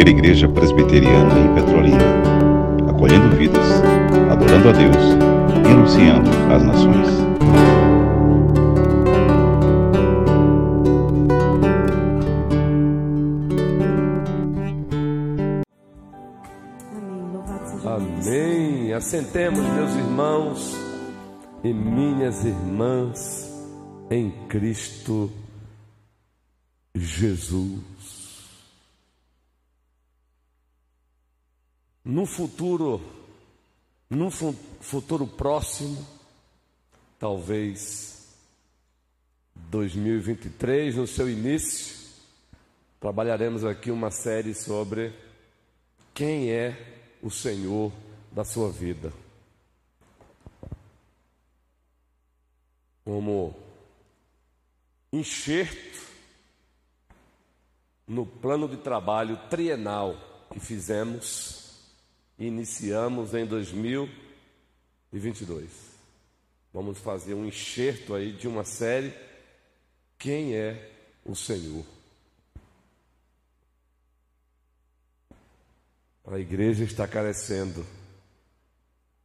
primeira igreja presbiteriana em Petrolina, acolhendo vidas, adorando a Deus e anunciando às nações. Amém. Assentemos, meus irmãos e minhas irmãs em Cristo Jesus. No futuro, fu- futuro próximo, talvez 2023, no seu início, trabalharemos aqui uma série sobre quem é o Senhor da sua vida. Como enxerto no plano de trabalho trienal que fizemos, iniciamos em 2022. Vamos fazer um enxerto aí de uma série Quem é o Senhor? A igreja está carecendo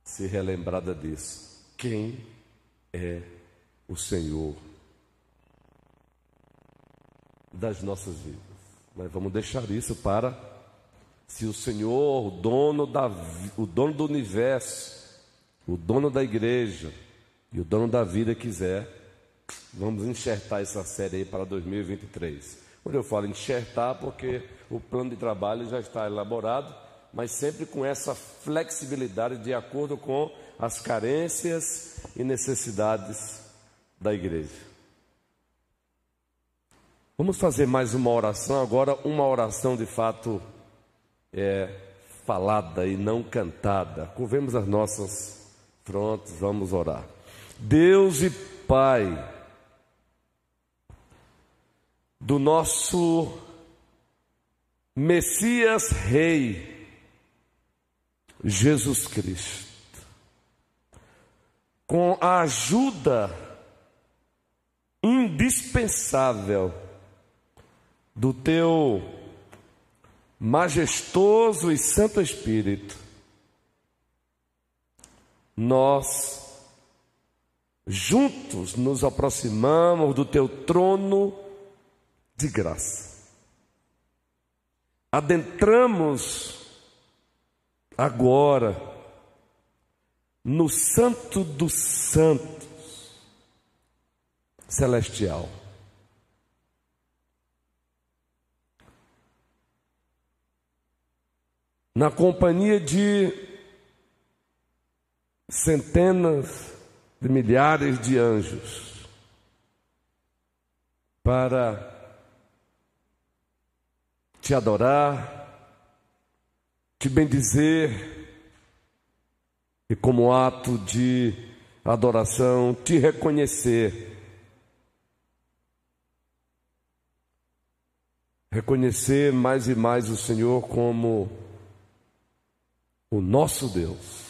ser relembrada disso. Quem é o Senhor das nossas vidas? Mas vamos deixar isso para se o Senhor, o dono da o dono do universo, o dono da igreja e o dono da vida quiser, vamos enxertar essa série aí para 2023. Quando eu falo enxertar, porque o plano de trabalho já está elaborado, mas sempre com essa flexibilidade de acordo com as carências e necessidades da igreja. Vamos fazer mais uma oração agora, uma oração de fato é, falada e não cantada. Curvemos as nossas frontes, vamos orar. Deus e Pai do nosso Messias Rei, Jesus Cristo, com a ajuda indispensável do Teu majestoso e Santo Espírito, nós juntos nos aproximamos do teu trono de graça. Adentramos agora no Santo dos Santos celestial. Na companhia de centenas de milhares de anjos, para te adorar, te bendizer e, como ato de adoração, te reconhecer. Reconhecer mais e mais o Senhor como o nosso Deus,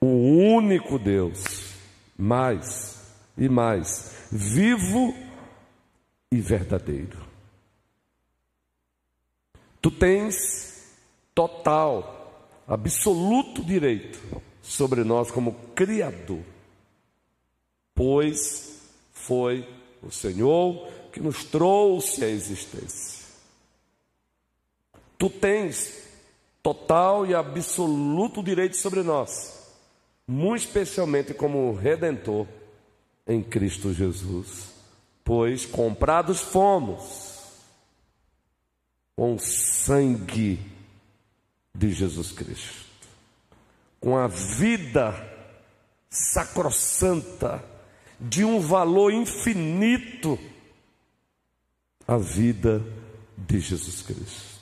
o único Deus, mais e mais, vivo e verdadeiro. Tu tens total, absoluto direito sobre nós como Criador, pois foi o Senhor que nos trouxe à existência. Tu tens total e absoluto direito sobre nós, muito especialmente como redentor em Cristo Jesus, pois comprados fomos com o sangue de Jesus Cristo, com a vida sacrossanta de um valor infinito, a vida de Jesus Cristo.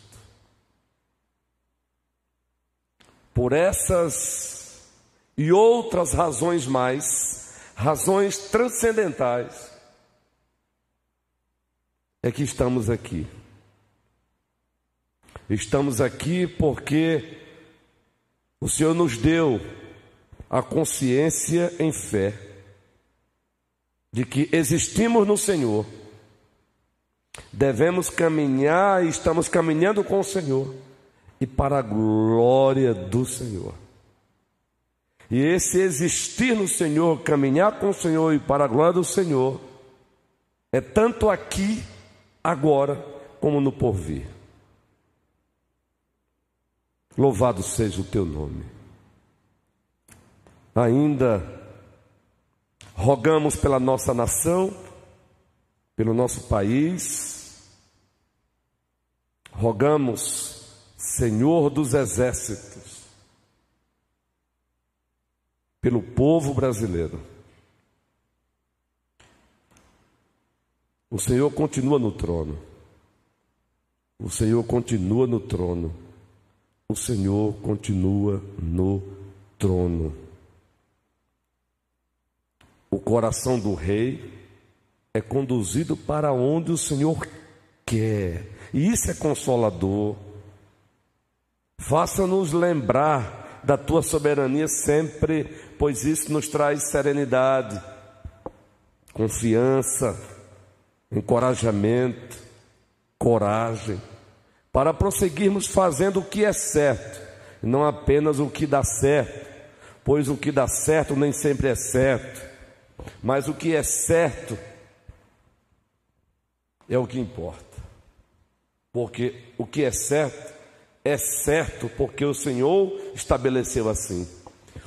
Por essas e outras razões mais, razões transcendentais, é que estamos aqui. Estamos aqui porque o Senhor nos deu a consciência em fé de que existimos no Senhor Devemos caminhar e estamos caminhando com o Senhor e para a glória do Senhor. E esse existir no Senhor, caminhar com o Senhor e para a glória do Senhor, é tanto aqui, agora, como no porvir. Louvado seja o teu nome. Ainda rogamos pela nossa nação, pelo nosso país, rogamos, Senhor dos exércitos, pelo povo brasileiro. O Senhor continua no trono. O Senhor continua no trono. O Senhor continua no trono. O coração do rei é conduzido para onde o Senhor quer, e isso é consolador. Faça-nos lembrar da tua soberania sempre, pois isso nos traz serenidade, confiança, encorajamento, coragem, para prosseguirmos fazendo o que é certo, não apenas o que dá certo, pois o que dá certo nem sempre é certo. Mas o que é certo é o que importa. Porque o que é certo é certo porque o Senhor estabeleceu assim.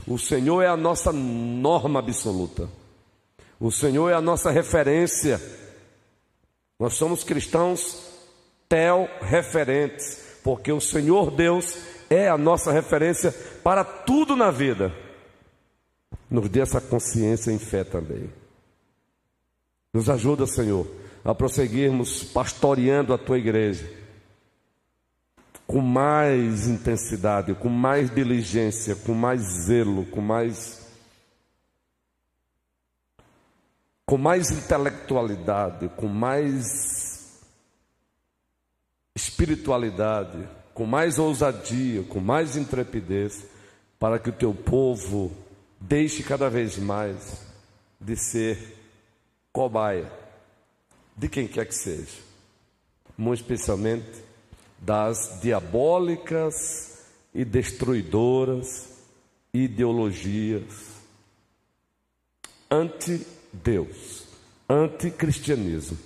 O Senhor é a nossa norma absoluta. O Senhor é a nossa referência. Nós somos cristãos tel-referentes, porque o Senhor Deus é a nossa referência para tudo na vida. Nos dê essa consciência em fé também. Nos ajuda, Senhor, a prosseguirmos pastoreando a tua igreja com mais intensidade, com mais diligência, com mais zelo, com mais com mais intelectualidade, com mais espiritualidade, com mais ousadia, com mais intrepidez, para que o teu povo Deixe cada vez mais de ser cobaia de quem quer que seja, muito especialmente das diabólicas e destruidoras ideologias anti-Deus, anti-cristianismo,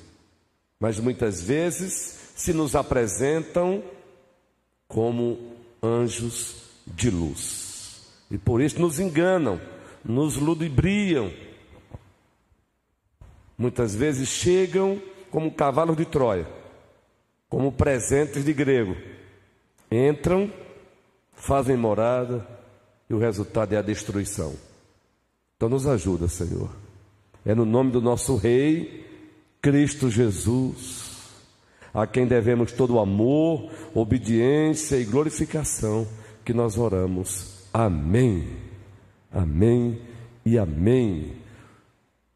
mas muitas vezes se nos apresentam como anjos de luz. E por isso nos enganam, nos ludibriam. Muitas vezes chegam como cavalos de Troia, como presentes de grego. Entram, fazem morada e o resultado é a destruição. Então nos ajuda, Senhor. É no nome do nosso Rei, Cristo Jesus, a quem devemos todo o amor, obediência e glorificação, que nós oramos. Amém. Amém e amém.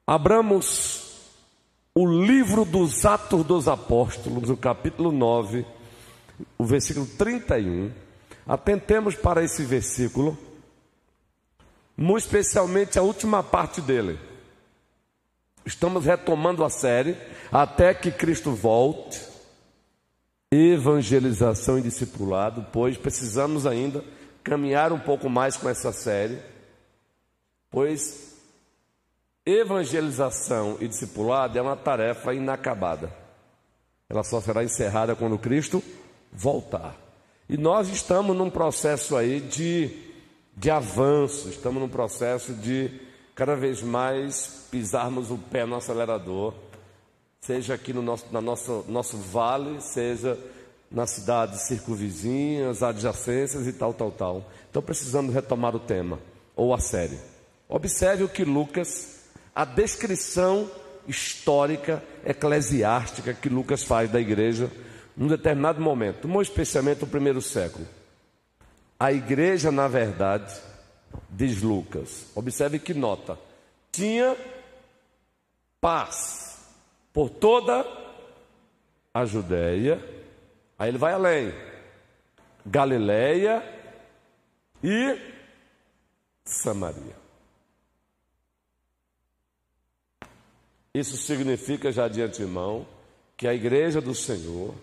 Abramos o livro dos Atos dos Apóstolos, o capítulo 9, o versículo 31. Atentemos para esse versículo, muito especialmente a última parte dele. Estamos retomando a série até que Cristo volte. Evangelização e discipulado, pois precisamos ainda caminhar um pouco mais com essa série, pois evangelização e discipulado é uma tarefa inacabada. Ela só será encerrada quando Cristo voltar. E nós estamos num processo aí de, de avanço, estamos num processo de cada vez mais pisarmos o pé no acelerador, seja aqui no nosso, na nosso, nosso vale, seja nas cidades circunvizinhas, adjacências e tal, tal, tal. Então precisamos retomar o tema, ou a série. Observe o que Lucas, a descrição histórica, eclesiástica que Lucas faz da igreja num determinado momento, muito especialmente no primeiro século. A igreja, na verdade, diz Lucas, observe que nota, tinha paz por toda a Judéia, Aí ele vai além. Galileia e Samaria. Isso significa já de antemão que a igreja do Senhor,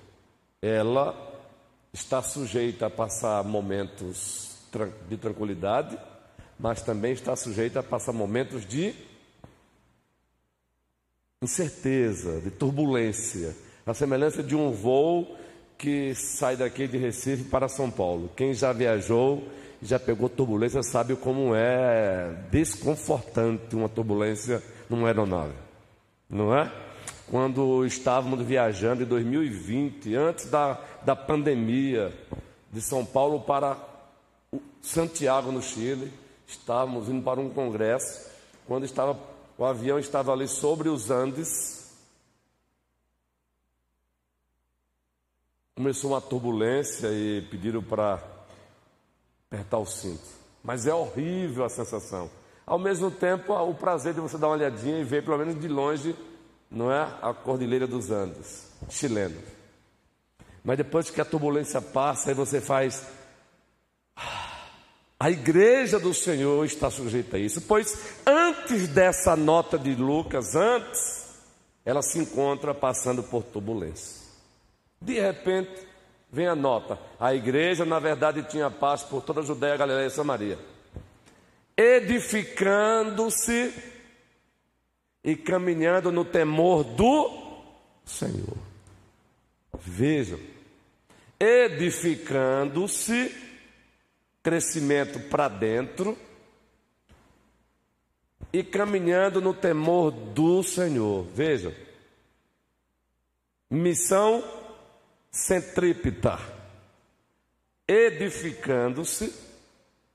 ela está sujeita a passar momentos de tranquilidade, mas também está sujeita a passar momentos de incerteza, de turbulência, a semelhança de um voo que sai daqui de Recife para São Paulo. Quem já viajou, já pegou turbulência, sabe como é desconfortante uma turbulência numa aeronave, não é? Quando estávamos viajando em 2020, antes da, da pandemia, de São Paulo para Santiago, no Chile, estávamos indo para um congresso, quando estava, o avião estava ali sobre os Andes, Começou uma turbulência e pediram para apertar o cinto. Mas é horrível a sensação. Ao mesmo tempo, o prazer de você dar uma olhadinha e ver, pelo menos de longe, não é a Cordilheira dos Andes, chileno. Mas depois que a turbulência passa, aí você faz. A igreja do Senhor está sujeita a isso, pois antes dessa nota de Lucas, antes, ela se encontra passando por turbulência. De repente, vem a nota: a igreja, na verdade, tinha paz por toda a Judéia, Galiléia e Samaria, edificando-se e caminhando no temor do Senhor. Vejam, edificando-se, crescimento para dentro, e caminhando no temor do Senhor. Vejam, missão centrípeta, edificando-se,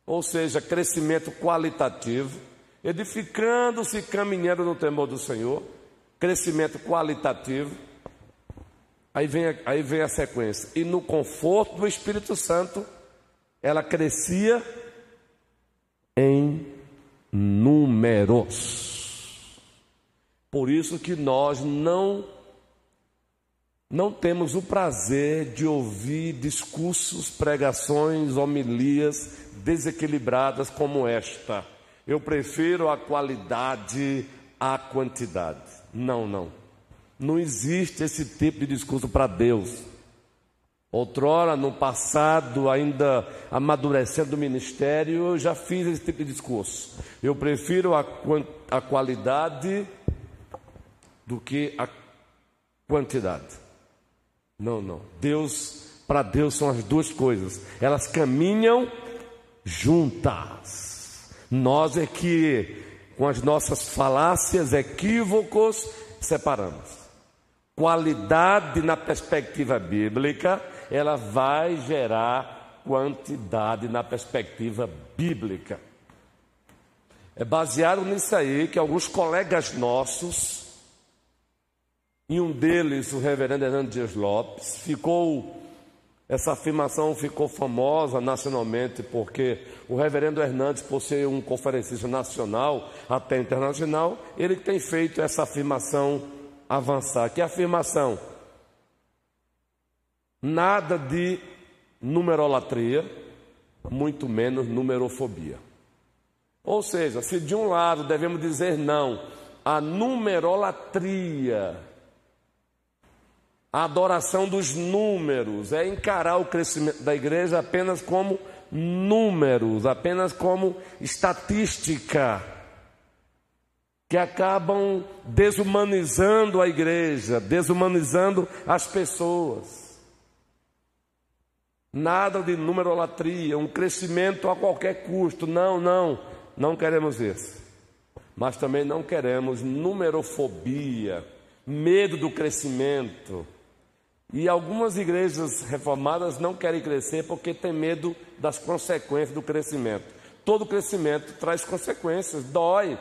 ou seja, crescimento qualitativo, edificando-se, caminhando no temor do Senhor, crescimento qualitativo. Aí vem, aí vem a sequência. E no conforto do Espírito Santo, ela crescia em números. Por isso que nós não não temos o prazer de ouvir discursos, pregações, homilias desequilibradas como esta. Eu prefiro a qualidade à quantidade. Não, não. Não existe esse tipo de discurso para Deus. Outrora, no passado, ainda amadurecendo o ministério, eu já fiz esse tipo de discurso. Eu prefiro a, a qualidade do que a quantidade. Não, não. Deus, para Deus são as duas coisas. Elas caminham juntas. Nós é que, com as nossas falácias, equívocos, separamos. Qualidade na perspectiva bíblica, ela vai gerar quantidade na perspectiva bíblica. É baseado nisso aí que alguns colegas nossos e um deles, o reverendo Hernando Dias Lopes, ficou, essa afirmação ficou famosa nacionalmente, porque o reverendo Hernandes, por ser um conferencista nacional, até internacional, ele tem feito essa afirmação avançar. Que afirmação? Nada de numerolatria, muito menos numerofobia. Ou seja, se de um lado devemos dizer não à numerolatria, a adoração dos números, é encarar o crescimento da igreja apenas como números, apenas como estatística, que acabam desumanizando a igreja, desumanizando as pessoas. Nada de numerolatria, um crescimento a qualquer custo. Não, não, não queremos isso. Mas também não queremos numerofobia, medo do crescimento e algumas igrejas reformadas não querem crescer porque tem medo das consequências do crescimento. Todo crescimento traz consequências, dói.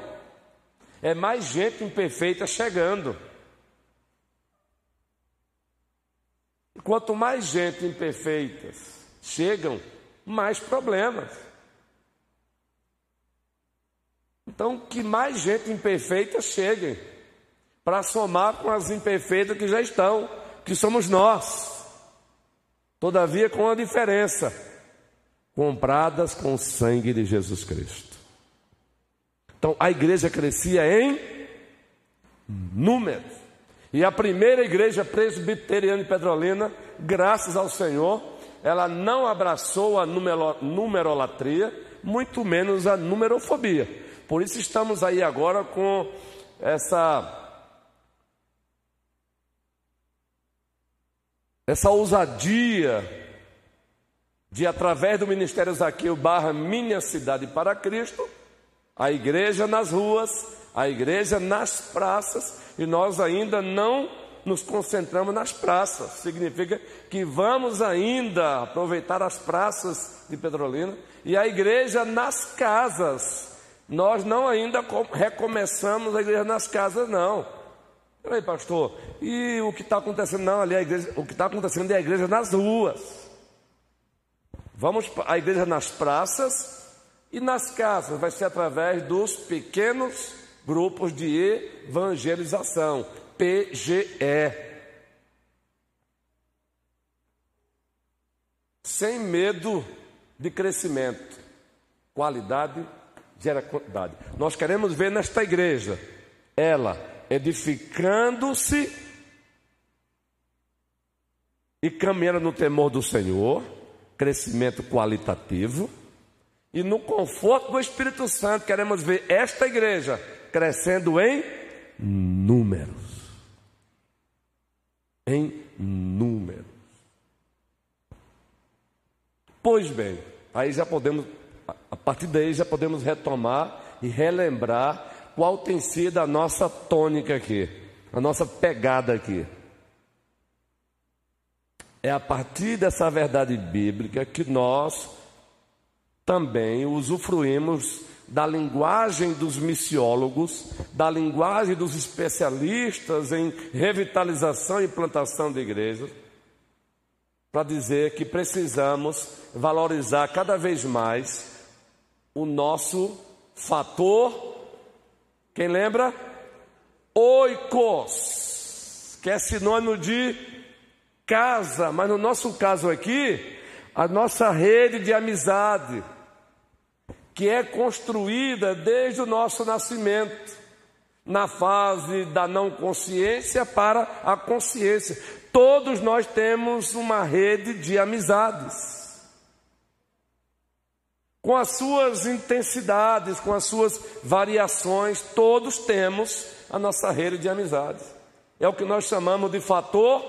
É mais gente imperfeita chegando. Quanto mais gente imperfeitas chegam, mais problemas. Então, que mais gente imperfeita chegue para somar com as imperfeitas que já estão que somos nós. Todavia, com a diferença: compradas com o sangue de Jesus Cristo. Então, a igreja crescia em números. E a primeira igreja presbiteriana de Petrolina, graças ao Senhor, ela não abraçou a numerolatria, muito menos a numerofobia. Por isso estamos aí agora com essa essa ousadia de através do Ministério Zaqueu barra Minha Cidade para Cristo, a igreja nas ruas, a igreja nas praças, e nós ainda não nos concentramos nas praças. Significa que vamos ainda aproveitar as praças de Petrolina e a igreja nas casas. Nós não ainda recomeçamos a igreja nas casas, não. Peraí, pastor, e o que está acontecendo? Não, ali a igreja, o que está acontecendo é a igreja nas ruas. Vamos à igreja nas praças e nas casas, vai ser através dos pequenos grupos de evangelização, PGE. Sem medo de crescimento, qualidade gera quantidade. Nós queremos ver nesta igreja ela edificando-se e caminhando no temor do Senhor crescimento qualitativo. E no conforto do Espírito Santo, queremos ver esta igreja crescendo em números. Em números. Pois bem, aí já podemos, a partir daí já podemos retomar e relembrar qual tem sido a nossa tônica aqui, a nossa pegada aqui. É a partir dessa verdade bíblica que nós também usufruímos da linguagem dos missiólogos, da linguagem dos especialistas em revitalização e plantação de igrejas, para dizer que precisamos valorizar cada vez mais o nosso fator, quem lembra? Oikos, que é sinônimo de casa, mas no nosso caso aqui, a nossa rede de amizade, que é construída desde o nosso nascimento, na fase da não consciência para a consciência. Todos nós temos uma rede de amizades. Com as suas intensidades, com as suas variações, todos temos a nossa rede de amizades. É o que nós chamamos de fator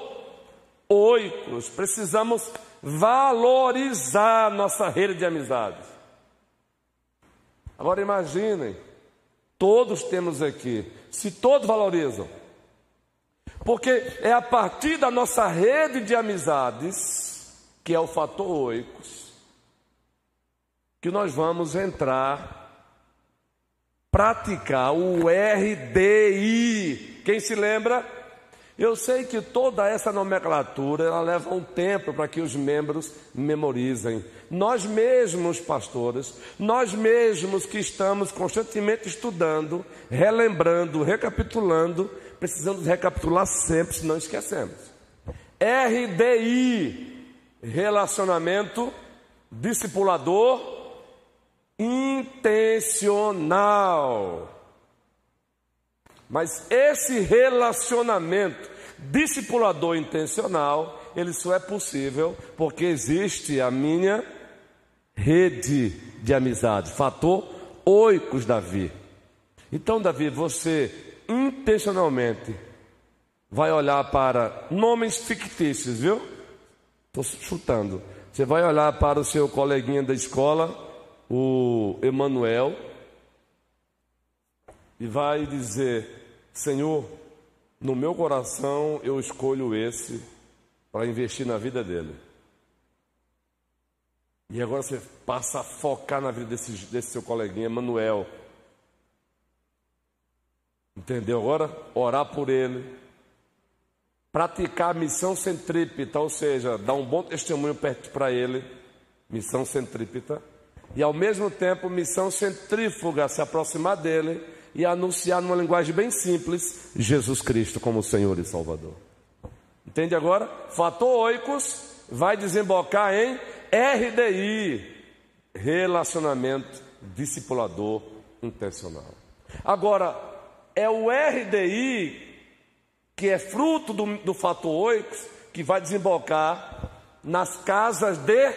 oicos, precisamos valorizar nossa rede de amizades. Agora imaginem, todos temos aqui, se todos valorizam, porque é a partir da nossa rede de amizades, que é o fator oicos, que nós vamos entrar, praticar o RDI. Quem se lembra? Eu sei que toda essa nomenclatura ela leva um tempo para que os membros memorizem. Nós mesmos, pastores, nós mesmos que estamos constantemente estudando, relembrando, recapitulando, precisamos recapitular sempre, senão esquecemos. RDI, relacionamento discipulador intencional. Mas esse relacionamento discipulador intencional, ele só é possível porque existe a minha rede de amizade, fator oicos Davi. Então, Davi, você intencionalmente vai olhar para nomes fictícios, viu? Estou chutando. Você vai olhar para o seu coleguinha da escola, o Emanuel, e vai dizer: Senhor, no meu coração eu escolho esse para investir na vida dele. E agora você passa a focar na vida desse, desse seu coleguinha, Manuel. Entendeu agora? Orar por ele. Praticar a missão centrípeta, ou seja, dar um bom testemunho para ele. Missão centrípeta. E ao mesmo tempo, missão centrífuga, se aproximar dele e anunciar numa linguagem bem simples Jesus Cristo como Senhor e Salvador. Entende agora? Fator oicos vai desembocar em RDI, relacionamento discipulador intencional. Agora, é o RDI que é fruto do, do fator oix, que vai desembocar nas casas de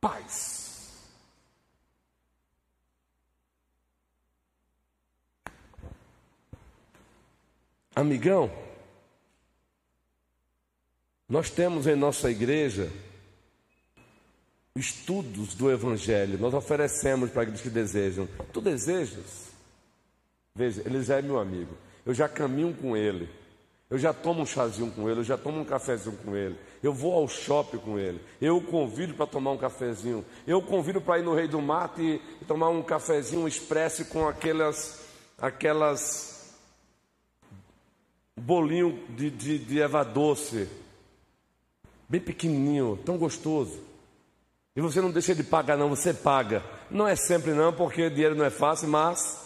paz. Amigão, nós temos em nossa igreja estudos do Evangelho, nós oferecemos para aqueles que desejam. Tu desejas? Veja, ele já é meu amigo, eu já caminho com ele, eu já tomo um chazinho com ele, eu já tomo um cafezinho com ele, eu vou ao shopping com ele, eu o convido para tomar um cafezinho, eu o convido para ir no Rei do Mato e, e tomar um cafezinho expresso com aquelas, aquelas bolinho de, de, de eva doce, bem pequenininho, tão gostoso. E você não deixa de pagar, não, você paga. Não é sempre não, porque dinheiro não é fácil, mas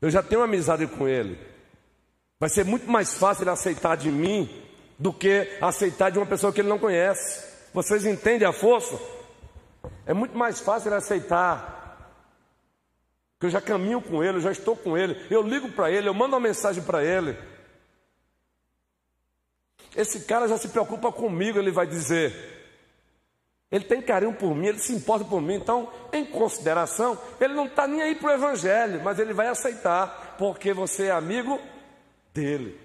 eu já tenho amizade com ele. Vai ser muito mais fácil ele aceitar de mim do que aceitar de uma pessoa que ele não conhece. Vocês entendem a força? É muito mais fácil ele aceitar. Porque eu já caminho com ele, eu já estou com ele. Eu ligo para ele, eu mando uma mensagem para ele. Esse cara já se preocupa comigo, ele vai dizer. Ele tem carinho por mim, ele se importa por mim. Então, em consideração, ele não está nem aí para o Evangelho, mas ele vai aceitar, porque você é amigo dele.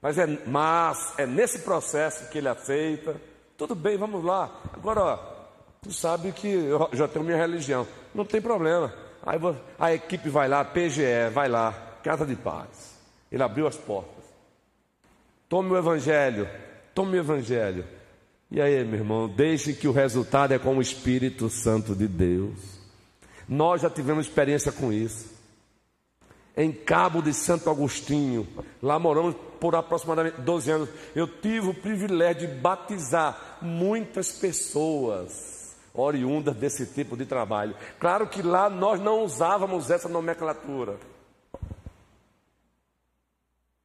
Mas é, mas é nesse processo que ele aceita. Tudo bem, vamos lá. Agora, ó, tu sabe que eu já tenho minha religião. Não tem problema. Aí a equipe vai lá, PGE, vai lá, Casa de Paz. Ele abriu as portas. Tome o Evangelho, tome o Evangelho. E aí, meu irmão, deixe que o resultado é com o Espírito Santo de Deus. Nós já tivemos experiência com isso. Em Cabo de Santo Agostinho, lá moramos por aproximadamente 12 anos. Eu tive o privilégio de batizar muitas pessoas oriundas desse tipo de trabalho. Claro que lá nós não usávamos essa nomenclatura,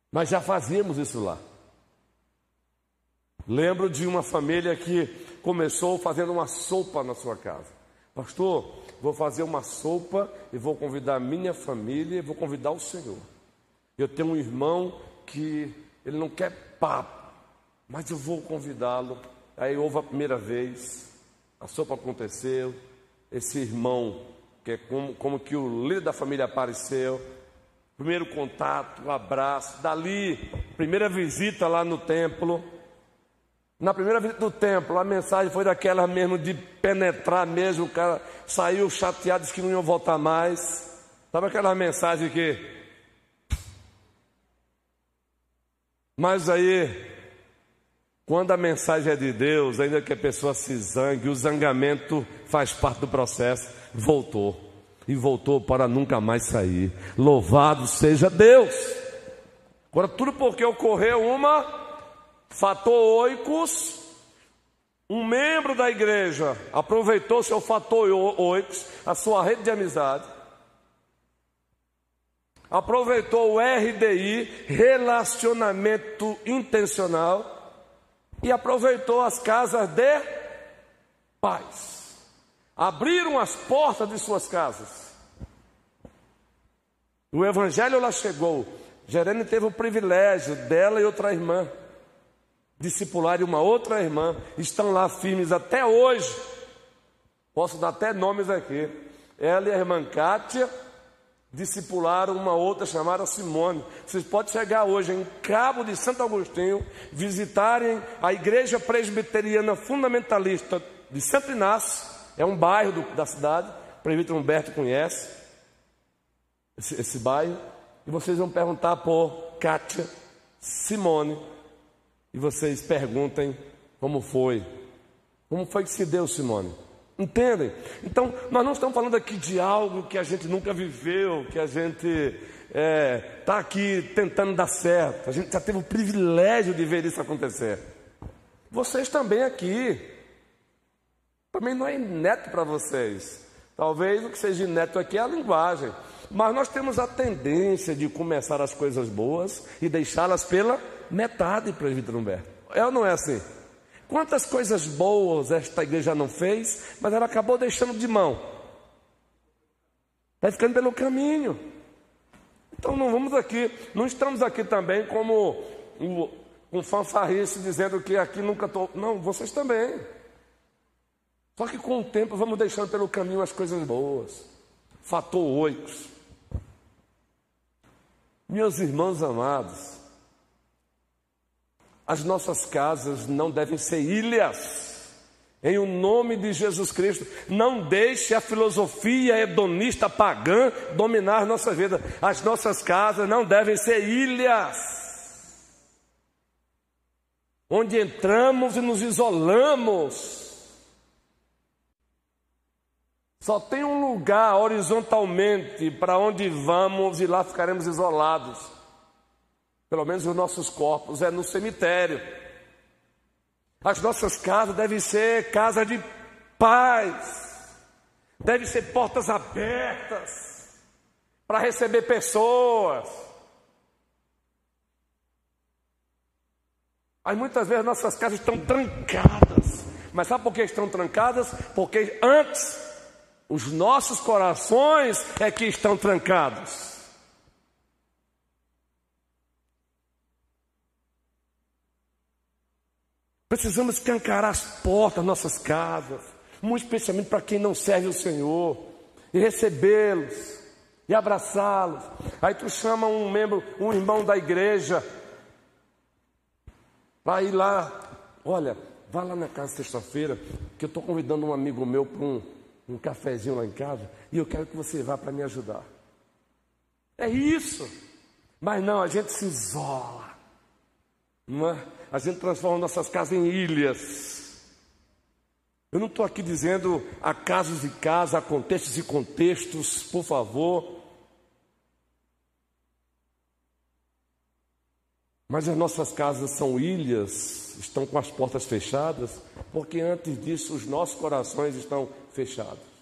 mas já fazíamos isso lá. Lembro de uma família que começou fazendo uma sopa na sua casa. Pastor, vou fazer uma sopa e vou convidar a minha família e vou convidar o Senhor. Eu tenho um irmão que ele não quer papo, mas eu vou convidá-lo. Aí houve a primeira vez, a sopa aconteceu, esse irmão, que é como, como que o líder da família apareceu, primeiro contato, um abraço, dali, primeira visita lá no templo. Na primeira visita do templo, a mensagem foi daquela mesmo de penetrar mesmo, o cara saiu chateado, disse que não ia voltar mais. Sabe aquela mensagem que. Mas aí, quando a mensagem é de Deus, ainda que a pessoa se zangue, o zangamento faz parte do processo, voltou. E voltou para nunca mais sair. Louvado seja Deus! Agora, tudo porque ocorreu uma fator oicos, um membro da igreja aproveitou seu fator oicos, a sua rede de amizade, aproveitou o RDI, relacionamento intencional, e aproveitou as casas de paz. Abriram as portas de suas casas. O evangelho lá chegou. Jerene teve o privilégio dela e outra irmã discipular uma outra irmã, estão lá firmes até hoje. Posso dar até nomes aqui. Ela e a irmã Kátia discipularam uma outra chamada Simone. Vocês podem chegar hoje em Cabo de Santo Agostinho, visitarem a Igreja Presbiteriana Fundamentalista de Santo Inácio, é um bairro do, da cidade, o presbítero Humberto conhece esse, esse bairro, e vocês vão perguntar por Kátia Simone e vocês perguntem como foi. Como foi que se deu, Simone? Entendem? Então, nós não estamos falando aqui de algo que a gente nunca viveu, que a gente está é, tá aqui tentando dar certo. A gente já teve o privilégio de ver isso acontecer. Vocês também aqui. Também não é ineto para vocês. Talvez o que seja ineto aqui é a linguagem. Mas nós temos a tendência de começar as coisas boas e deixá-las pela metade, presbítero Humberto. É ou não é assim? Quantas coisas boas esta igreja não fez, mas ela acabou deixando de mão. Está ficando pelo caminho. Então não vamos aqui, não estamos aqui também como um, um fanfarrice dizendo que aqui nunca estou. Não, vocês também. Só que com o tempo vamos deixando pelo caminho as coisas boas. Fator oicos. Meus irmãos amados, as nossas casas não devem ser ilhas. Em o nome de Jesus Cristo, não deixe a filosofia hedonista pagã dominar nossa vida. As nossas casas não devem ser ilhas, onde entramos e nos isolamos. Só tem um lugar horizontalmente para onde vamos e lá ficaremos isolados. Pelo menos os nossos corpos é no cemitério. As nossas casas devem ser casa de paz, devem ser portas abertas para receber pessoas. Mas muitas vezes nossas casas estão trancadas. Mas sabe por que estão trancadas? Porque antes os nossos corações é que estão trancados. Precisamos escancarar as portas das nossas casas, muito especialmente para quem não serve o Senhor, e recebê-los, e abraçá-los. Aí tu chama um membro, um irmão da igreja, para ir lá, olha, vá lá na casa sexta-feira, que eu estou convidando um amigo meu para um, um cafezinho lá em casa, e eu quero que você vá para me ajudar. É isso. Mas não, a gente se isola. Não é? a gente transforma nossas casas em ilhas. Eu não estou aqui dizendo a casos e casas, a contextos e contextos, por favor. Mas as nossas casas são ilhas, estão com as portas fechadas, porque antes disso os nossos corações estão fechados.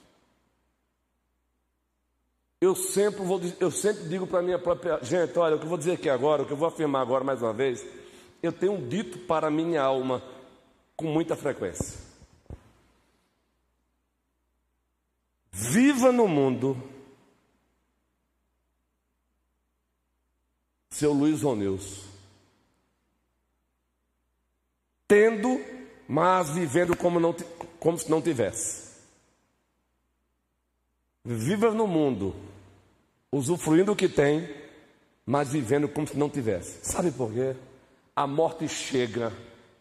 Eu sempre, vou, eu sempre digo para a minha própria gente: olha, o que eu vou dizer aqui agora, o que eu vou afirmar agora mais uma vez, eu tenho dito para a minha alma com muita frequência. Viva no mundo, seu Luiz Roneus, tendo, mas vivendo como, não, como se não tivesse. Viva no mundo, usufruindo o que tem, mas vivendo como se não tivesse. Sabe por quê? a morte chega,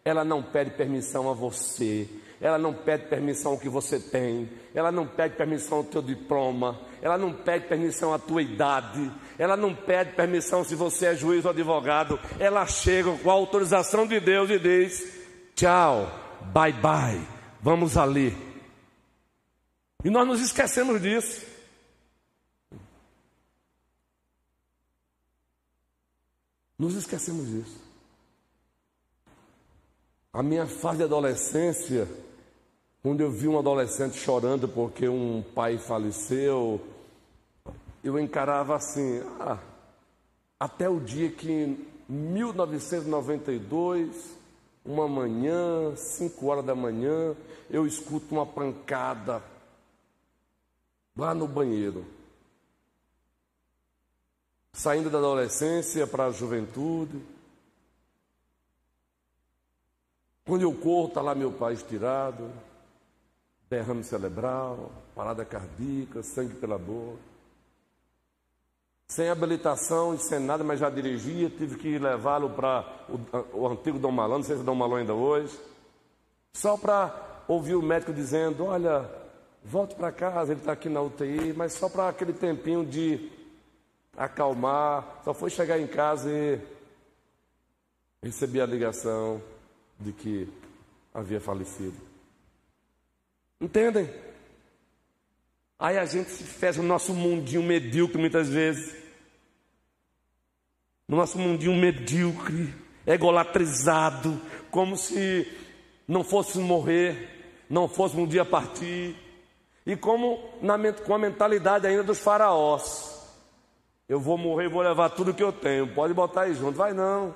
ela não pede permissão a você, ela não pede permissão ao que você tem, ela não pede permissão ao teu diploma, ela não pede permissão à tua idade, ela não pede permissão se você é juiz ou advogado, ela chega com a autorização de Deus e diz: tchau, bye bye, vamos ali. E nós nos esquecemos disso. Nos esquecemos disso. A minha fase de adolescência, quando eu vi um adolescente chorando porque um pai faleceu, eu encarava assim, ah, até o dia que em 1992, uma manhã, cinco horas da manhã, eu escuto uma pancada lá no banheiro. Saindo da adolescência para a juventude, Quando eu corro, está lá meu pai estirado, derrame cerebral, parada cardíaca, sangue pela boca. Sem habilitação e sem nada, mas já dirigia, tive que levá-lo para o, o, antigo Dom Malão, não sei se é Dom Malão ainda hoje, só para ouvir o médico dizendo: Olha, volte para casa, ele está aqui na UTI, mas só para aquele tempinho de acalmar. Só foi chegar em casa e recebi a ligação de que havia falecido. Entendem? Aí a gente se fecha no nosso mundinho medíocre muitas vezes. No nosso mundinho medíocre, egolatrizado, como se não fôssemos morrer, não fôssemos um dia partir. E como na, com a mentalidade ainda dos faraós. Eu vou morrer, vou levar tudo que eu tenho. Pode botar aí junto. Vai não.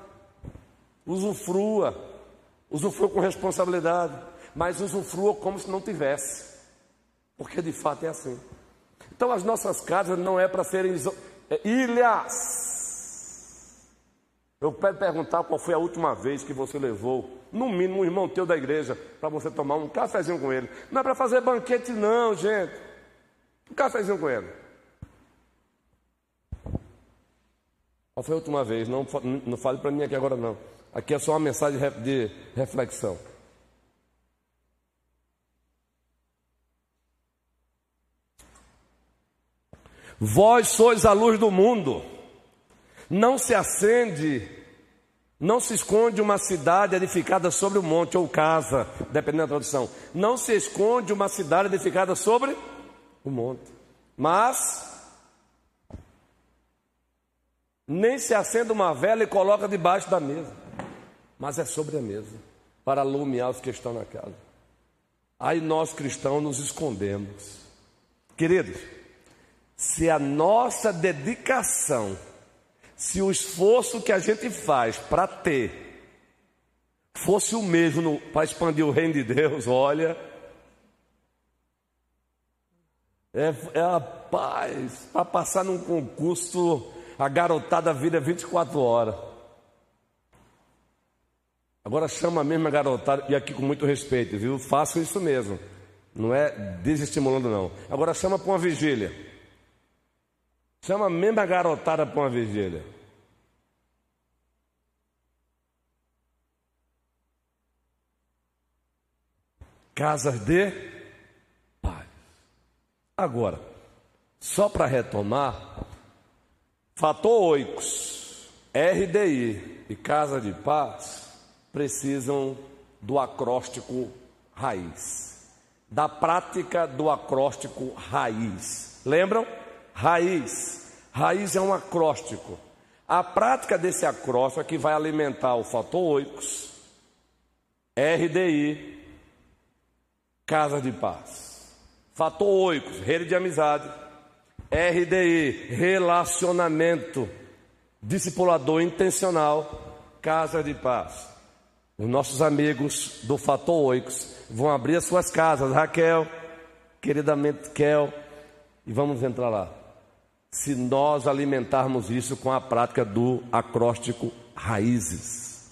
Usufrua. Usufrua com responsabilidade, mas usufrua como se não tivesse, porque de fato é assim. Então as nossas casas não é para serem É ilhas. Eu quero perguntar qual foi a última vez que você levou, no mínimo, um irmão teu da igreja, para você tomar um cafezinho com ele. Não é para fazer banquete, não, gente. Um cafezinho com ele. Qual foi a última vez? Não, não fale para mim aqui agora, não. Aqui é só uma mensagem de reflexão. Vós sois a luz do mundo. Não se acende, não se esconde uma cidade edificada sobre o monte ou casa, dependendo da tradução. Não se esconde uma cidade edificada sobre o monte. Mas nem se acende uma vela e coloca debaixo da mesa, mas é sobre a mesa, para alumiar os que estão na casa. Aí nós cristãos nos escondemos. Queridos, se a nossa dedicação, se o esforço que a gente faz para ter, fosse o mesmo para expandir o reino de Deus, olha, é, é a paz, para passar num concurso, a garotada vira 24 horas. Agora chama a mesma garotada, e aqui com muito respeito, viu? Façam isso mesmo. Não é desestimulando, não. Agora chama para uma vigília. Chama a mesma garotada para uma vigília. Casas de paz. Agora, só para retomar, fator oicos, RDI e Casa de Paz precisam do acróstico raiz, da prática do acróstico raiz. Lembram? Raiz. Raiz é um acróstico. A prática desse acróstico é que vai alimentar o fator oicos, RDI, Casa de Paz. Fator oicos, rede de amizade. RDI, relacionamento, discipulador intencional, Casa de Paz. Os nossos amigos do Fator Oicos vão abrir as suas casas, Raquel, queridamente Kel, e vamos entrar lá se nós alimentarmos isso com a prática do acróstico raízes.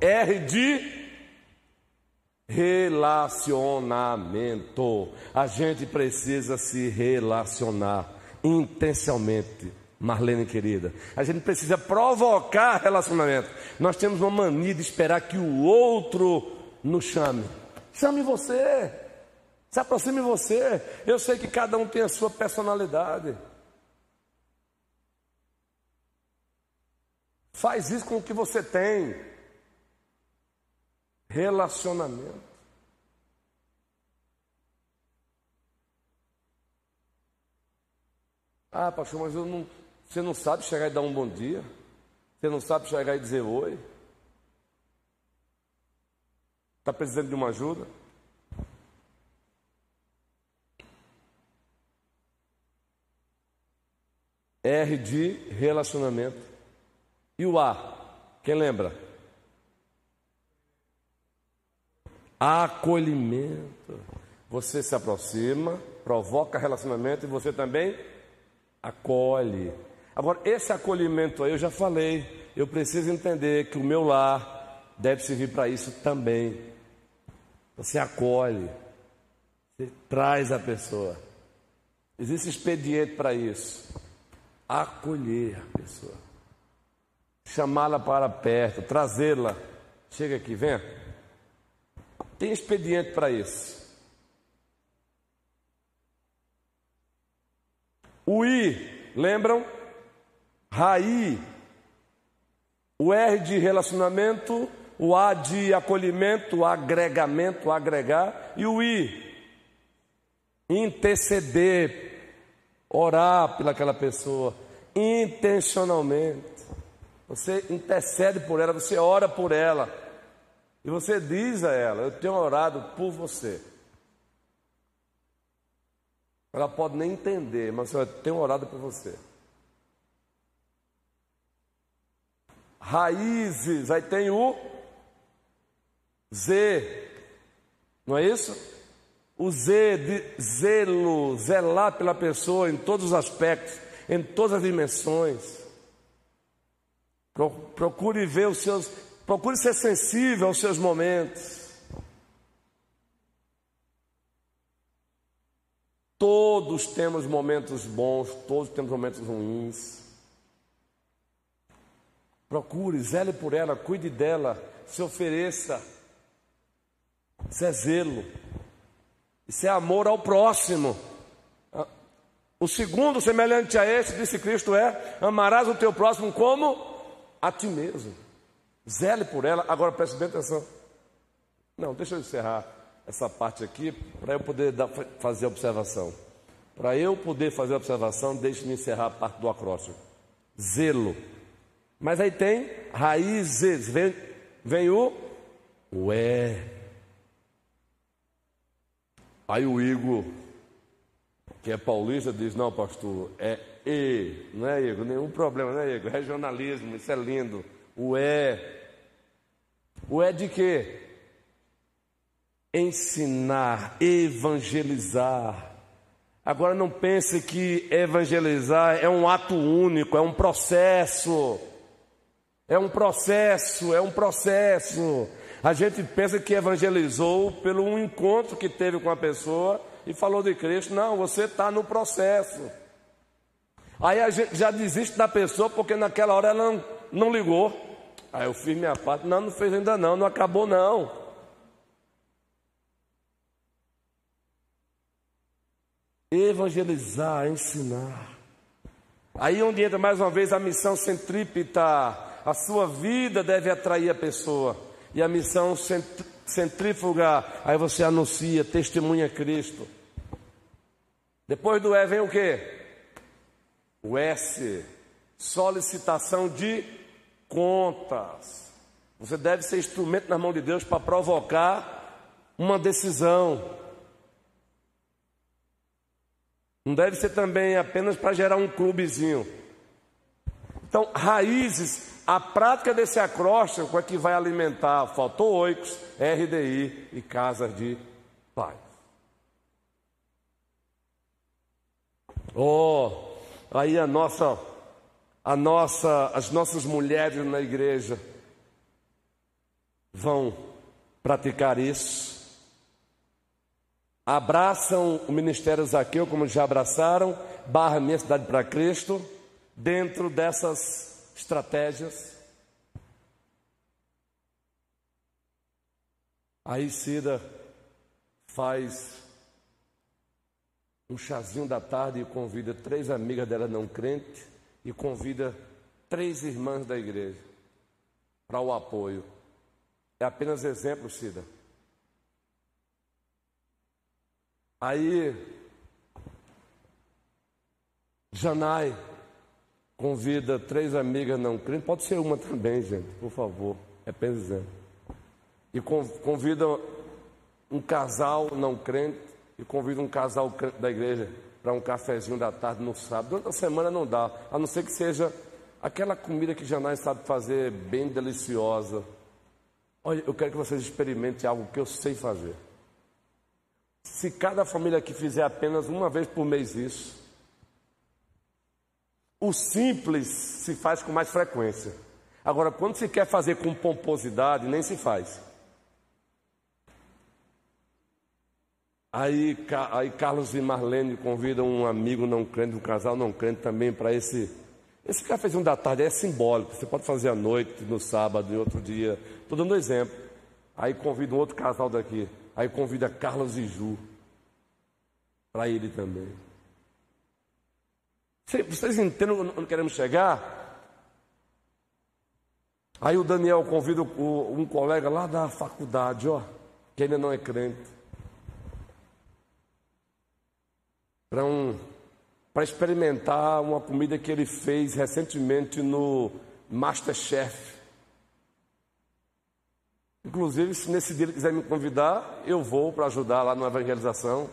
R de relacionamento. A gente precisa se relacionar intencionalmente. Marlene querida, a gente precisa provocar relacionamento. Nós temos uma mania de esperar que o outro nos chame. Chame você, se aproxime você. Eu sei que cada um tem a sua personalidade. Faz isso com o que você tem. Relacionamento. Ah, pastor, mas não, você não sabe chegar e dar um bom dia? Você não sabe chegar e dizer oi? Está precisando de uma ajuda? R de relacionamento. E o A? Quem lembra? Acolhimento. Você se aproxima, provoca relacionamento e você também acolhe. Agora, esse acolhimento aí eu já falei. Eu preciso entender que o meu lar deve servir para isso também. Você acolhe, você traz a pessoa. Existe expediente para isso. Acolher a pessoa chamá-la para perto, trazê-la. Chega aqui, vem. Tem expediente para isso. O I, lembram? Raí. O R de relacionamento, o A de acolhimento, agregamento, agregar, e o I, interceder, orar pelaquela pessoa, intencionalmente. Você intercede por ela, você ora por ela. E você diz a ela: Eu tenho orado por você. Ela pode nem entender, mas eu tenho orado por você. Raízes, aí tem o Z, não é isso? O Z de zelo, zelar pela pessoa em todos os aspectos em todas as dimensões. Procure ver os seus, procure ser sensível aos seus momentos. Todos temos momentos bons, todos temos momentos ruins. Procure, zele por ela, cuide dela, se ofereça. Isso é zelo. Isso é amor ao próximo. O segundo, semelhante a esse, disse Cristo, é: amarás o teu próximo como a ti mesmo. Zele por ela. Agora preste bem atenção. Não, deixa eu encerrar essa parte aqui para eu poder dar, fazer a observação. Para eu poder fazer a observação, deixe-me encerrar a parte do acróstico. Zelo. Mas aí tem raízes. Vem, vem o, o é. Aí o Igor, que é paulista, diz: Não, pastor, é E. Não é, Igor? Nenhum problema, não é, Igor? Regionalismo, isso é lindo. O é. O é de quê? Ensinar, evangelizar. Agora não pense que evangelizar é um ato único, é um processo. É um processo, é um processo. A gente pensa que evangelizou pelo um encontro que teve com a pessoa e falou de Cristo. Não, você está no processo. Aí a gente já desiste da pessoa porque naquela hora ela não, não ligou. Aí eu fiz minha parte. Não, não fez ainda não, não acabou não. Evangelizar, ensinar. Aí onde entra mais uma vez a missão centrípeta. A sua vida deve atrair a pessoa e a missão centrífuga, aí você anuncia, testemunha Cristo. Depois do E vem o que? O S, solicitação de contas. Você deve ser instrumento na mão de Deus para provocar uma decisão. Não deve ser também apenas para gerar um clubezinho. Então, raízes a prática desse acróstico é que vai alimentar fotoicos, RDI e casas de paz. Oh, aí a nossa, a nossa, as nossas mulheres na igreja vão praticar isso. Abraçam o ministério Zaqueu, como já abraçaram, barra minha cidade para Cristo, dentro dessas estratégias. Aí Cida faz um chazinho da tarde e convida três amigas dela não crente e convida três irmãs da igreja para o apoio. É apenas exemplo, Cida. Aí Janai convida três amigas não crentes, pode ser uma também, gente, por favor, é apenas exemplo. E convida um casal não crente e convida um casal da igreja para um cafezinho da tarde no sábado. Durante a semana não dá, a não ser que seja aquela comida que Janais sabe fazer bem deliciosa. Olha, eu quero que vocês experimentem algo que eu sei fazer. Se cada família aqui fizer apenas uma vez por mês isso, o simples se faz com mais frequência. Agora, quando se quer fazer com pomposidade, nem se faz. Aí, aí Carlos e Marlene convidam um amigo não crente, um casal não crente também para esse. Esse cafezinho da tarde é simbólico. Você pode fazer à noite, no sábado, em outro dia. Estou dando um exemplo. Aí convida um outro casal daqui. Aí convida Carlos e Ju para ele também. Vocês entendem onde queremos chegar? Aí o Daniel convida um colega lá da faculdade, ó, que ainda não é crente, para um, experimentar uma comida que ele fez recentemente no Masterchef. Inclusive, se nesse dia ele quiser me convidar, eu vou para ajudar lá na evangelização.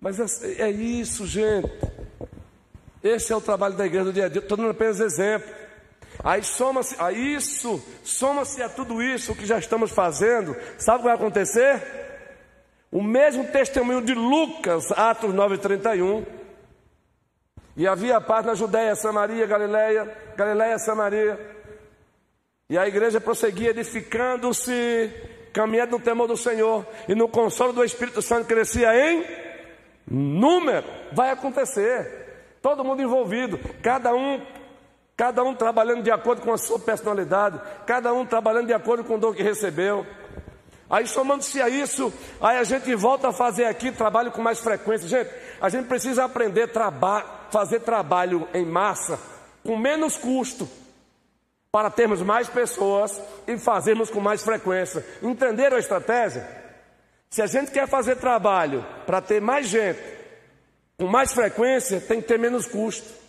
Mas é, é isso, gente. Esse é o trabalho da igreja do dia a dia. Estou dando apenas exemplo. Aí soma-se a isso, soma-se a tudo isso que já estamos fazendo. Sabe o que vai acontecer? O mesmo testemunho de Lucas, Atos 9:31. E havia paz na Judéia, Samaria, Galiléia, Galiléia, Samaria. E a igreja prosseguia edificando-se, caminhando no temor do Senhor, e no consolo do Espírito Santo crescia em número. Vai acontecer. Todo mundo envolvido, cada um cada um trabalhando de acordo com a sua personalidade, cada um trabalhando de acordo com o dom que recebeu. Aí somando-se a isso, aí a gente volta a fazer aqui trabalho com mais frequência. Gente, a gente precisa aprender a traba fazer trabalho em massa com menos custo para termos mais pessoas e fazermos com mais frequência. Entenderam a estratégia? Se a gente quer fazer trabalho para ter mais gente com mais frequência, tem que ter menos custo.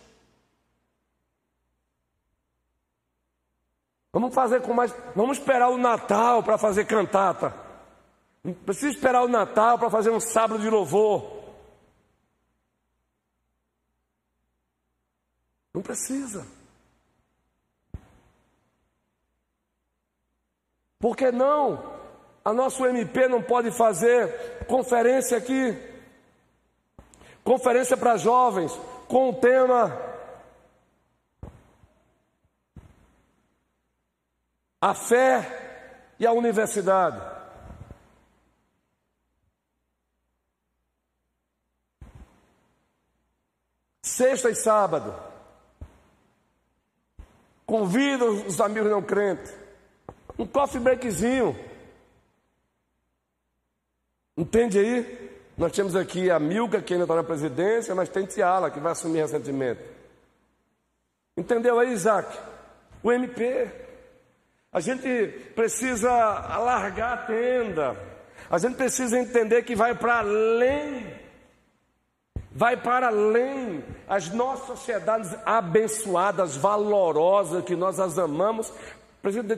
Vamos fazer com mais. Vamos esperar o Natal para fazer cantata. Não precisa esperar o Natal para fazer um sábado de louvor. Não precisa. Por que não? A nossa MP não pode fazer conferência aqui. Conferência para jovens com o tema A fé e a universidade. Sexta e sábado. Convida os amigos não crentes. Um coffee breakzinho. Entende aí? Nós temos aqui a Milka, que ainda está na presidência, mas tem Tiala, que vai assumir recentemente. Entendeu aí, Isaac? O MP. A gente precisa alargar a tenda. A gente precisa entender que vai para além. Vai para além. As nossas sociedades abençoadas, valorosas, que nós as amamos,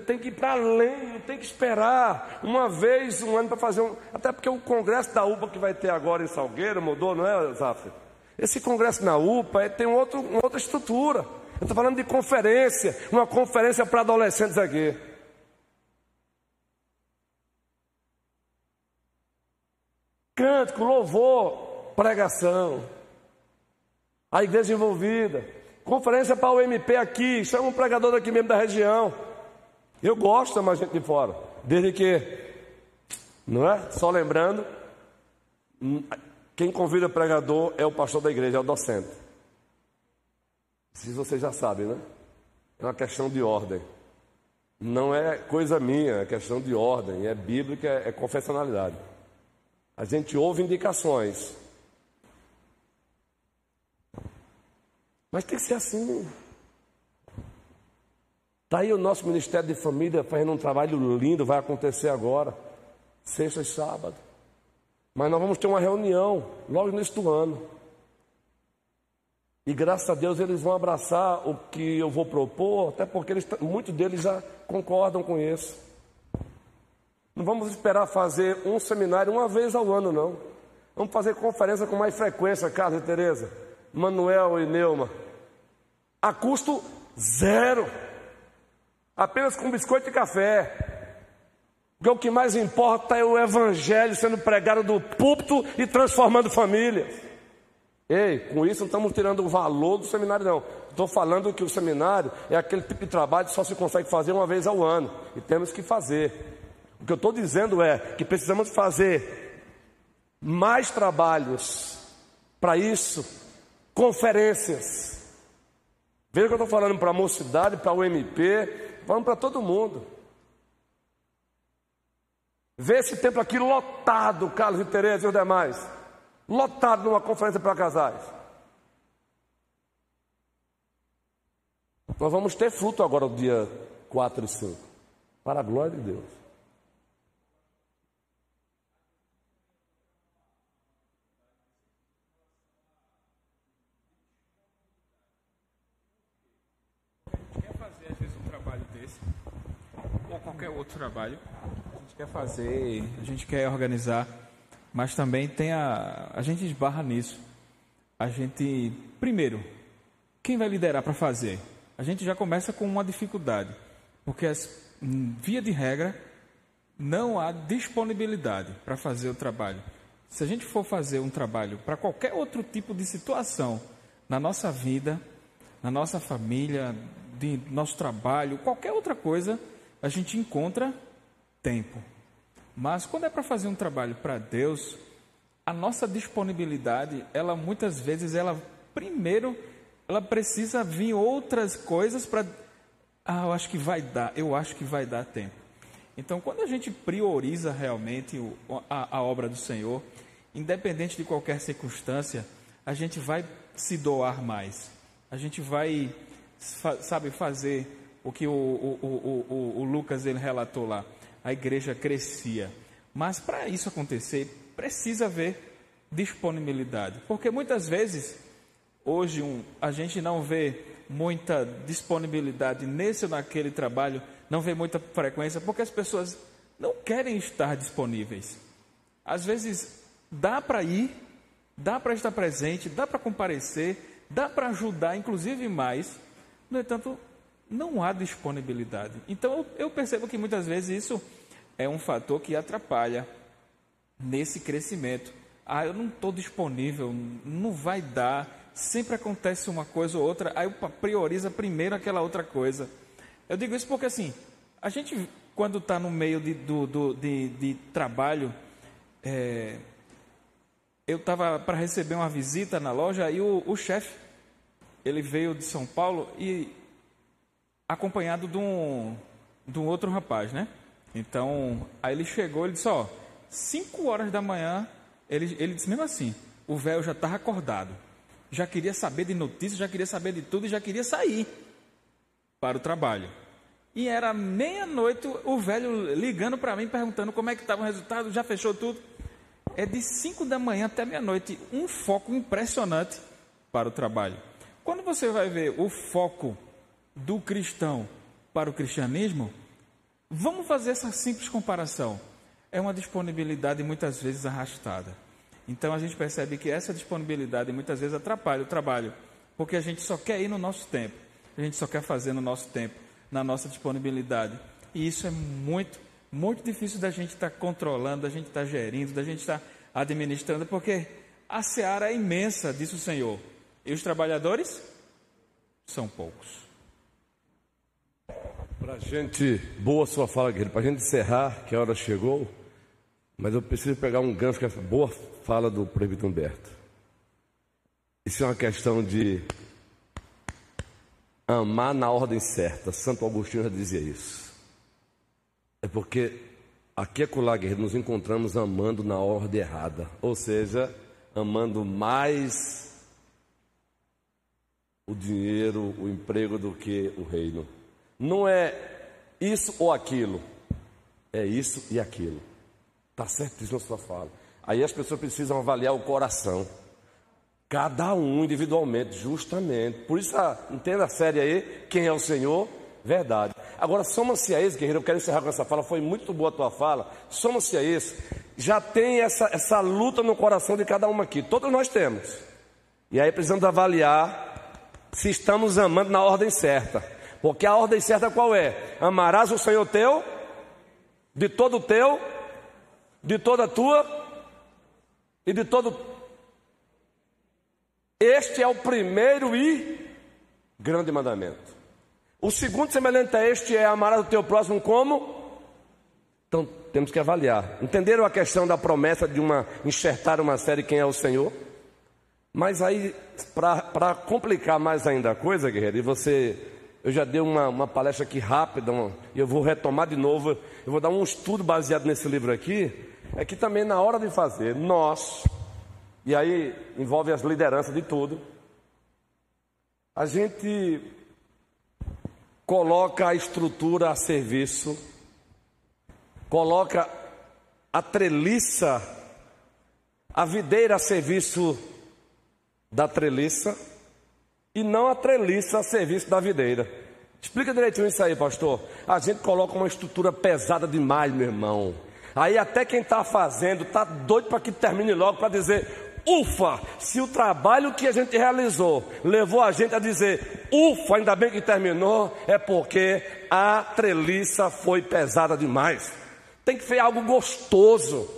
tem que ir para além, não tem que esperar uma vez, um ano para fazer um. Até porque o congresso da UPA que vai ter agora em Salgueiro mudou, não é, Zafra? Esse congresso na UPA é, tem outro, outra estrutura. Eu estou falando de conferência, uma conferência para adolescentes aqui. Cântico, louvor, pregação. A igreja envolvida. Conferência para o MP aqui, chama um pregador daqui mesmo da região. Eu gosto mais gente de fora. Desde que, não é? Só lembrando, hum, quem convida pregador é o pastor da igreja, é o docente. Se você já sabe, né? É uma questão de ordem. Não é coisa minha, é questão de ordem, é bíblica, é confessionalidade. A gente ouve indicações. Mas tem que ser assim. Está aí o nosso Ministério de Família fazendo um trabalho lindo, vai acontecer agora, sexta e sábado. Mas nós vamos ter uma reunião logo neste ano. E graças a Deus eles vão abraçar o que eu vou propor, até porque eles, muitos deles já concordam com isso. Não vamos esperar fazer um seminário uma vez ao ano, não. Vamos fazer conferência com mais frequência, Carlos e Tereza, Manuel e Neuma. A custo zero. Apenas com biscoito e café. Porque o que mais importa é o evangelho sendo pregado do púlpito e transformando famílias. Ei, com isso não estamos tirando o valor do seminário, não. Estou falando que o seminário é aquele tipo de trabalho que só se consegue fazer uma vez ao ano. E temos que fazer. O que eu estou dizendo é que precisamos fazer mais trabalhos para isso, conferências. Veja que eu estou falando para a mocidade, para o MP, falando para todo mundo. Vê esse templo aqui lotado, Carlos e Tereza e os demais. Lotado numa conferência para casais. Nós vamos ter fruto agora no dia 4 e 5. Para a glória de Deus. qualquer outro trabalho. A gente quer fazer, a gente quer organizar, mas também tem a. A gente esbarra nisso. A gente. Primeiro, quem vai liderar para fazer? A gente já começa com uma dificuldade, porque, via de regra, não há disponibilidade para fazer o trabalho. Se a gente for fazer um trabalho para qualquer outro tipo de situação, na nossa vida, na nossa família, de nosso trabalho, qualquer outra coisa, a gente encontra tempo. Mas quando é para fazer um trabalho para Deus, a nossa disponibilidade, ela muitas vezes, ela primeiro, ela precisa vir outras coisas para. Ah, eu acho que vai dar, eu acho que vai dar tempo. Então, quando a gente prioriza realmente a, a obra do Senhor, independente de qualquer circunstância, a gente vai se doar mais. A gente vai, sabe, fazer o que o, o, o, o Lucas ele relatou lá a igreja crescia. Mas para isso acontecer, precisa haver disponibilidade. Porque muitas vezes, hoje, um, a gente não vê muita disponibilidade nesse ou naquele trabalho, não vê muita frequência, porque as pessoas não querem estar disponíveis. Às vezes, dá para ir, dá para estar presente, dá para comparecer, dá para ajudar, inclusive mais, no entanto, não há disponibilidade. Então eu percebo que muitas vezes isso é um fator que atrapalha nesse crescimento. Ah, eu não estou disponível, não vai dar, sempre acontece uma coisa ou outra, aí prioriza primeiro aquela outra coisa. Eu digo isso porque assim, a gente quando está no meio de, do, do, de, de trabalho, é, eu estava para receber uma visita na loja e o, o chefe, ele veio de São Paulo e acompanhado de um, de um outro rapaz, né? Então, aí ele chegou, ele disse, ó, 5 horas da manhã, ele, ele disse mesmo assim, o velho já estava acordado, já queria saber de notícias, já queria saber de tudo e já queria sair para o trabalho. E era meia-noite, o velho ligando para mim, perguntando como é que estava o resultado, já fechou tudo. É de 5 da manhã até meia-noite, um foco impressionante para o trabalho. Quando você vai ver o foco do cristão para o cristianismo, vamos fazer essa simples comparação. É uma disponibilidade muitas vezes arrastada. Então a gente percebe que essa disponibilidade muitas vezes atrapalha o trabalho, porque a gente só quer ir no nosso tempo, a gente só quer fazer no nosso tempo, na nossa disponibilidade. E isso é muito, muito difícil da gente estar tá controlando, da gente estar tá gerindo, da gente estar tá administrando, porque a seara é imensa, disse o Senhor. E os trabalhadores são poucos. Para gente, boa sua fala, guerreiro. Para gente encerrar, que a hora chegou, mas eu preciso pegar um gancho que é boa fala do Proibido Humberto. Isso é uma questão de amar na ordem certa. Santo Agostinho já dizia isso. É porque aqui é Colar Guerreiro nos encontramos amando na ordem errada, ou seja, amando mais o dinheiro, o emprego do que o reino. Não é isso ou aquilo, é isso e aquilo. Está certo isso na sua fala. Aí as pessoas precisam avaliar o coração. Cada um individualmente, justamente. Por isso, ah, entenda a série aí, quem é o Senhor? Verdade. Agora, soma-se a esse, guerreiro, eu quero encerrar com essa fala, foi muito boa a tua fala. Soma-se a esse. Já tem essa, essa luta no coração de cada um aqui. Todos nós temos. E aí precisamos avaliar se estamos amando na ordem certa. Porque a ordem certa qual é? Amarás o Senhor teu de todo o teu, de toda a tua e de todo. Este é o primeiro e grande mandamento. O segundo semelhante a este é amarás o teu próximo como? Então temos que avaliar. Entenderam a questão da promessa de uma enxertar uma série quem é o Senhor? Mas aí, para complicar mais ainda a coisa, guerreiro, e você eu já dei uma, uma palestra aqui rápida, e eu vou retomar de novo. Eu vou dar um estudo baseado nesse livro aqui. É que também na hora de fazer, nós, e aí envolve as lideranças de tudo, a gente coloca a estrutura a serviço, coloca a treliça, a videira a serviço da treliça e não a treliça a serviço da videira. Explica direitinho isso aí, pastor. A gente coloca uma estrutura pesada demais, meu irmão. Aí até quem está fazendo está doido para que termine logo para dizer, ufa, se o trabalho que a gente realizou levou a gente a dizer, ufa, ainda bem que terminou, é porque a treliça foi pesada demais. Tem que ser algo gostoso,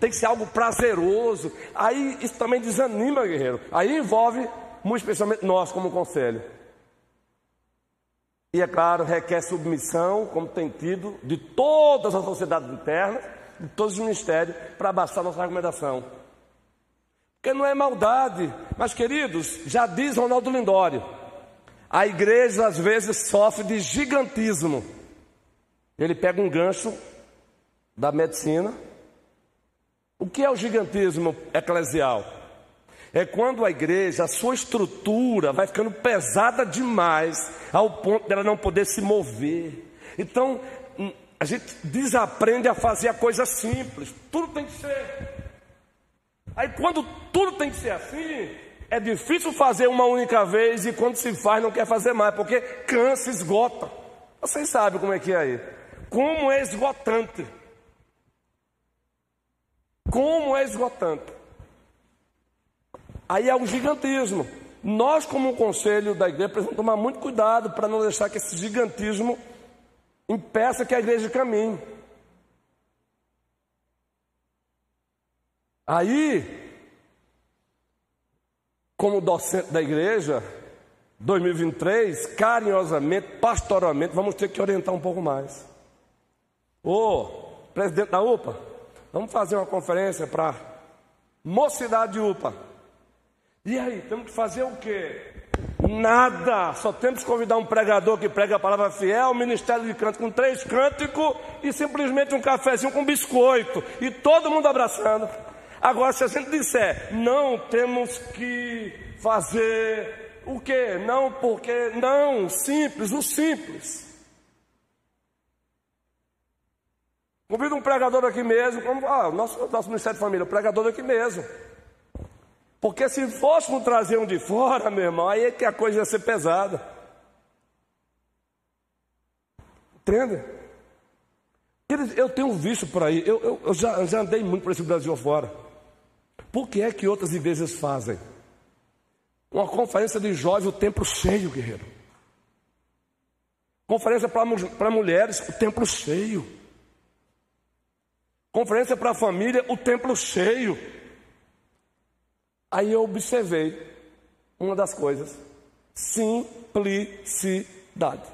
tem que ser algo prazeroso. Aí isso também desanima, guerreiro. Aí envolve muito especialmente nós como conselho. E é claro, requer submissão, como tem tido, de todas as sociedades internas, de todos os ministérios, para abastar nossa argumentação. Porque não é maldade, mas queridos, já diz Ronaldo Lindório, a igreja às vezes sofre de gigantismo. Ele pega um gancho da medicina. O que é o gigantismo eclesial? É quando a igreja, a sua estrutura vai ficando pesada demais, ao ponto dela não poder se mover. Então, hum, a gente desaprende a fazer a coisa simples. Tudo tem que ser. Aí quando tudo tem que ser assim, é difícil fazer uma única vez e quando se faz não quer fazer mais, porque cansa, esgota. Vocês sabem como é que é aí. Como é esgotante. Como é esgotante. Aí é um gigantismo. Nós, como um conselho da igreja, precisamos tomar muito cuidado para não deixar que esse gigantismo impeça que a igreja caminhe. Aí, como docente da igreja, 2023, carinhosamente, pastoralmente, vamos ter que orientar um pouco mais. Ô, presidente da UPA, vamos fazer uma conferência para mocidade de UPA. E aí, temos que fazer o quê? Nada, só temos que convidar um pregador que prega a palavra fiel, ministério de canto com três cânticos e simplesmente um cafezinho com biscoito e todo mundo abraçando. Agora, se a gente disser, não temos que fazer o quê? Não, porque, não, simples, o simples. Convido um pregador aqui mesmo, como, ah, nosso, nosso Ministério de Família, pregador aqui mesmo. Porque se fôssemos trazer um de fora, meu irmão, aí é que a coisa ia ser pesada. Entende? Eu tenho visto por aí, eu, eu, eu já, já, andei muito por esse Brasil afora. Por que é que outras igrejas fazem? Uma conferência de jovens, o templo cheio, guerreiro. Conferência para mulheres, o templo cheio. Conferência para a família, o templo cheio. Aí eu observei uma das coisas: simplicidade.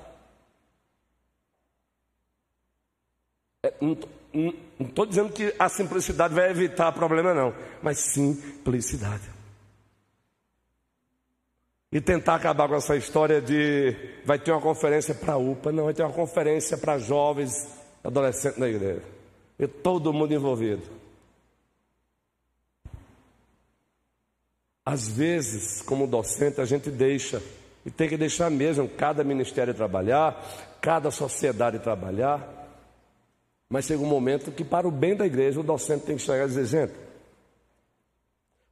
É, não estou dizendo que a simplicidade vai evitar problema, não, mas simplicidade. E tentar acabar com essa história de vai ter uma conferência para UPA, não, vai ter uma conferência para jovens, adolescentes da igreja. E todo mundo envolvido. Às vezes, como docente, a gente deixa, e tem que deixar mesmo cada ministério trabalhar, cada sociedade trabalhar, mas chega um momento que, para o bem da igreja, o docente tem que chegar e dizer: gente,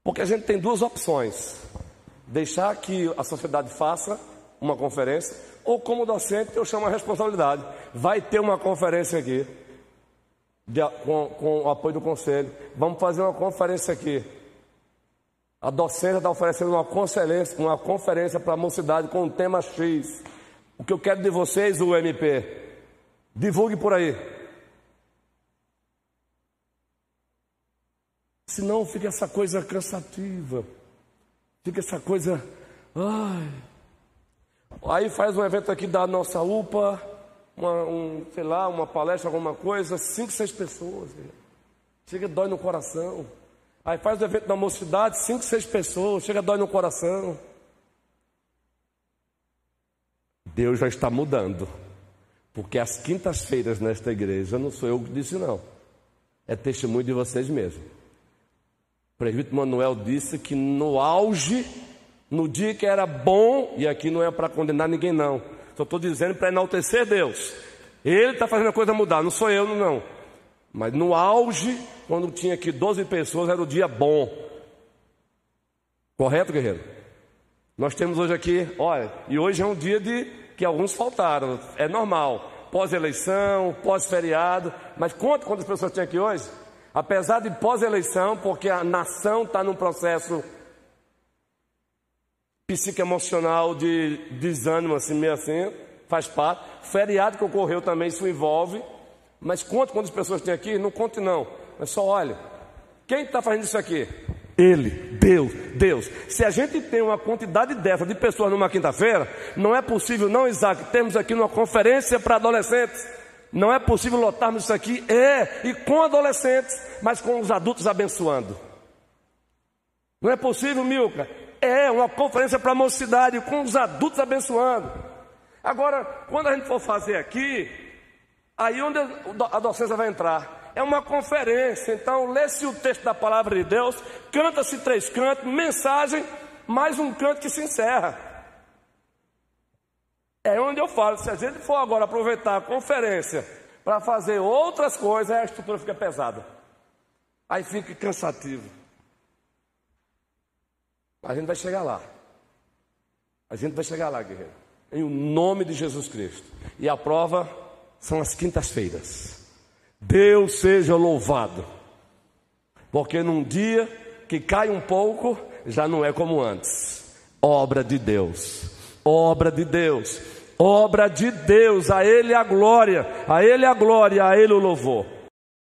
porque a gente tem duas opções: deixar que a sociedade faça uma conferência, ou como docente, eu chamo a responsabilidade. Vai ter uma conferência aqui, de, com, com o apoio do conselho, vamos fazer uma conferência aqui. A docência está oferecendo uma conferência, uma conferência para a mocidade com o tema X. O que eu quero de vocês, o MP, divulgue por aí. Senão fica essa coisa cansativa, fica essa coisa. Ai. Aí faz um evento aqui da nossa UPA, uma, um, sei lá, uma palestra, alguma coisa, cinco, seis pessoas. Chega, dói no coração. Aí faz o evento da mocidade, cinco, seis pessoas, chega dói no coração. Deus já está mudando. Porque as quintas-feiras nesta igreja não sou eu que disse, não. É testemunho de vocês mesmos. O presbítero Manuel disse que no auge, no dia que era bom, e aqui não é para condenar ninguém, não. Só estou dizendo para enaltecer Deus. Ele está fazendo a coisa mudar, não sou eu, não. Mas no auge, quando tinha aqui 12 pessoas, era o dia bom. Correto, guerreiro? Nós temos hoje aqui, olha, e hoje é um dia de que alguns faltaram, é normal. Pós-eleição, pós-feriado, mas quanto quantas pessoas tem aqui hoje? Apesar de pós-eleição, porque a nação está num processo psicoemocional de desânimo, assim, meio assim, faz parte. Feriado que ocorreu também, isso envolve. Mas conta quantas pessoas tem aqui? Não conte não. Mas só olha. Quem está fazendo isso aqui? Ele, Deus, Deus. Se a gente tem uma quantidade dessa de pessoas numa quinta-feira, não é possível, não, Isaac, temos aqui uma conferência para adolescentes. Não é possível lotarmos isso aqui, é, e com adolescentes, mas com os adultos abençoando. Não é possível, Milka? É uma conferência para a mocidade, com os adultos abençoando. Agora, quando a gente for fazer aqui, aí onde a docência vai entrar? É uma conferência, então lê-se o texto da palavra de Deus, canta-se três cantos, mensagem, mais um canto que se encerra. É onde eu falo, se a gente for agora aproveitar a conferência para fazer outras coisas, a estrutura fica pesada. Aí fica cansativo. A gente vai chegar lá. A gente vai chegar lá, guerreiro. Em nome de Jesus Cristo. E a prova são as quintas-feiras. Deus seja louvado. Porque num dia que cai um pouco, já não é como antes. Obra de Deus. Obra de Deus. Obra de Deus. A Ele a glória. A Ele a glória. A Ele o louvor.